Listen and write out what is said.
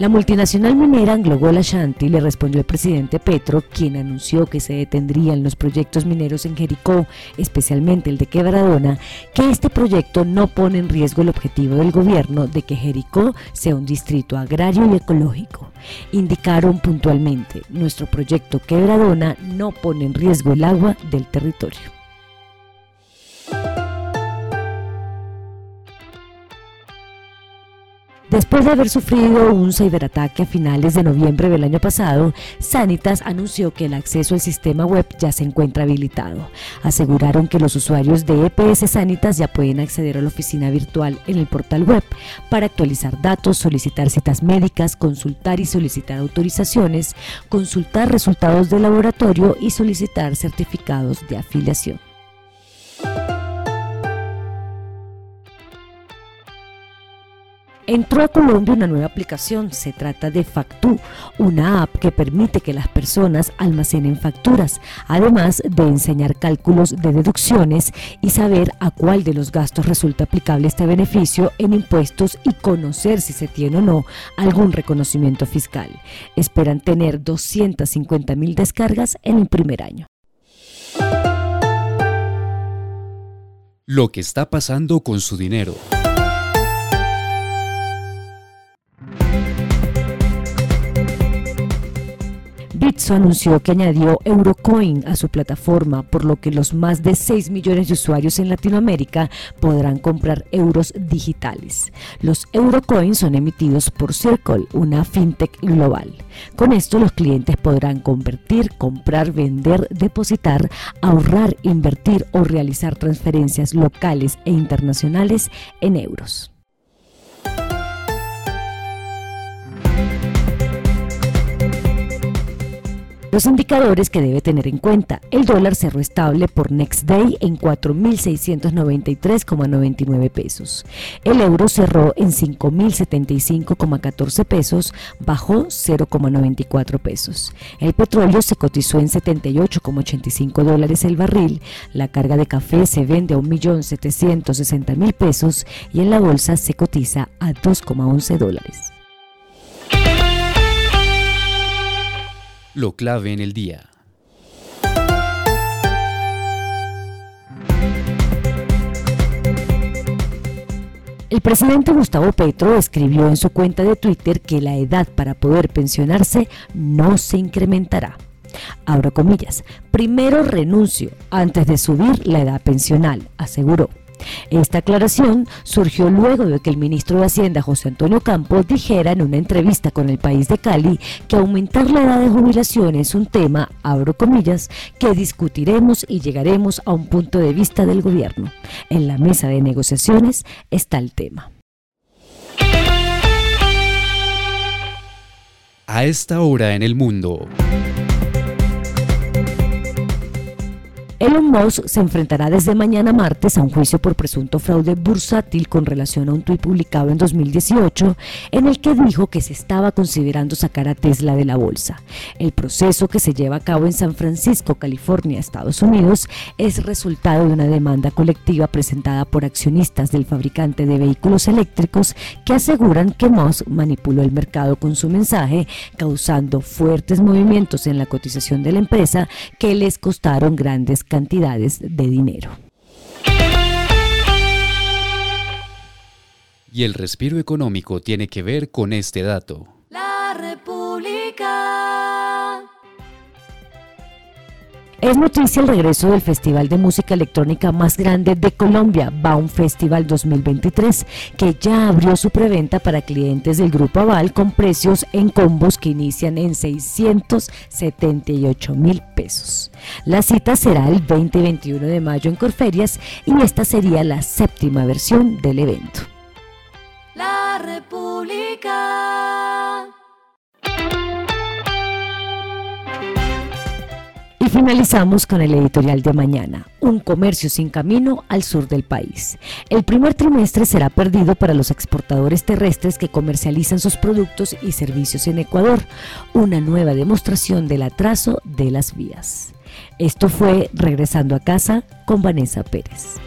La multinacional minera Anglo Ashanti le respondió al presidente Petro, quien anunció que se detendrían los proyectos mineros en Jericó, especialmente el de Quebradona, que este proyecto no pone en riesgo el objetivo del gobierno de que Jericó sea un distrito agrario y ecológico. Indicaron puntualmente, nuestro proyecto Quebradona no pone en riesgo el agua del territorio. Después de haber sufrido un ciberataque a finales de noviembre del año pasado, Sanitas anunció que el acceso al sistema web ya se encuentra habilitado. Aseguraron que los usuarios de EPS Sanitas ya pueden acceder a la oficina virtual en el portal web para actualizar datos, solicitar citas médicas, consultar y solicitar autorizaciones, consultar resultados de laboratorio y solicitar certificados de afiliación. Entró a Colombia una nueva aplicación. Se trata de Factu, una app que permite que las personas almacenen facturas, además de enseñar cálculos de deducciones y saber a cuál de los gastos resulta aplicable este beneficio en impuestos y conocer si se tiene o no algún reconocimiento fiscal. Esperan tener 250 mil descargas en el primer año. Lo que está pasando con su dinero. Bitso anunció que añadió Eurocoin a su plataforma, por lo que los más de 6 millones de usuarios en Latinoamérica podrán comprar euros digitales. Los Eurocoins son emitidos por Circle, una fintech global. Con esto los clientes podrán convertir, comprar, vender, depositar, ahorrar, invertir o realizar transferencias locales e internacionales en euros. Los indicadores que debe tener en cuenta. El dólar cerró estable por Next Day en 4.693,99 pesos. El euro cerró en 5.075,14 pesos, bajó 0,94 pesos. El petróleo se cotizó en 78,85 dólares el barril. La carga de café se vende a 1.760.000 pesos y en la bolsa se cotiza a 2,11 dólares. Lo clave en el día. El presidente Gustavo Petro escribió en su cuenta de Twitter que la edad para poder pensionarse no se incrementará. Abro comillas, primero renuncio antes de subir la edad pensional, aseguró. Esta aclaración surgió luego de que el ministro de Hacienda, José Antonio Campos, dijera en una entrevista con el país de Cali que aumentar la edad de jubilación es un tema, abro comillas, que discutiremos y llegaremos a un punto de vista del gobierno. En la mesa de negociaciones está el tema. A esta hora en el mundo. Elon Musk se enfrentará desde mañana martes a un juicio por presunto fraude bursátil con relación a un tuit publicado en 2018 en el que dijo que se estaba considerando sacar a Tesla de la bolsa. El proceso que se lleva a cabo en San Francisco, California, Estados Unidos, es resultado de una demanda colectiva presentada por accionistas del fabricante de vehículos eléctricos que aseguran que Musk manipuló el mercado con su mensaje, causando fuertes movimientos en la cotización de la empresa que les costaron grandes cantidades de dinero. Y el respiro económico tiene que ver con este dato. Es noticia el regreso del festival de música electrónica más grande de Colombia, Baum Festival 2023, que ya abrió su preventa para clientes del Grupo Aval con precios en combos que inician en 678 mil pesos. La cita será el 20 y 21 de mayo en Corferias y esta sería la séptima versión del evento. La República. Y finalizamos con el editorial de mañana, un comercio sin camino al sur del país. El primer trimestre será perdido para los exportadores terrestres que comercializan sus productos y servicios en Ecuador, una nueva demostración del atraso de las vías. Esto fue Regresando a casa con Vanessa Pérez.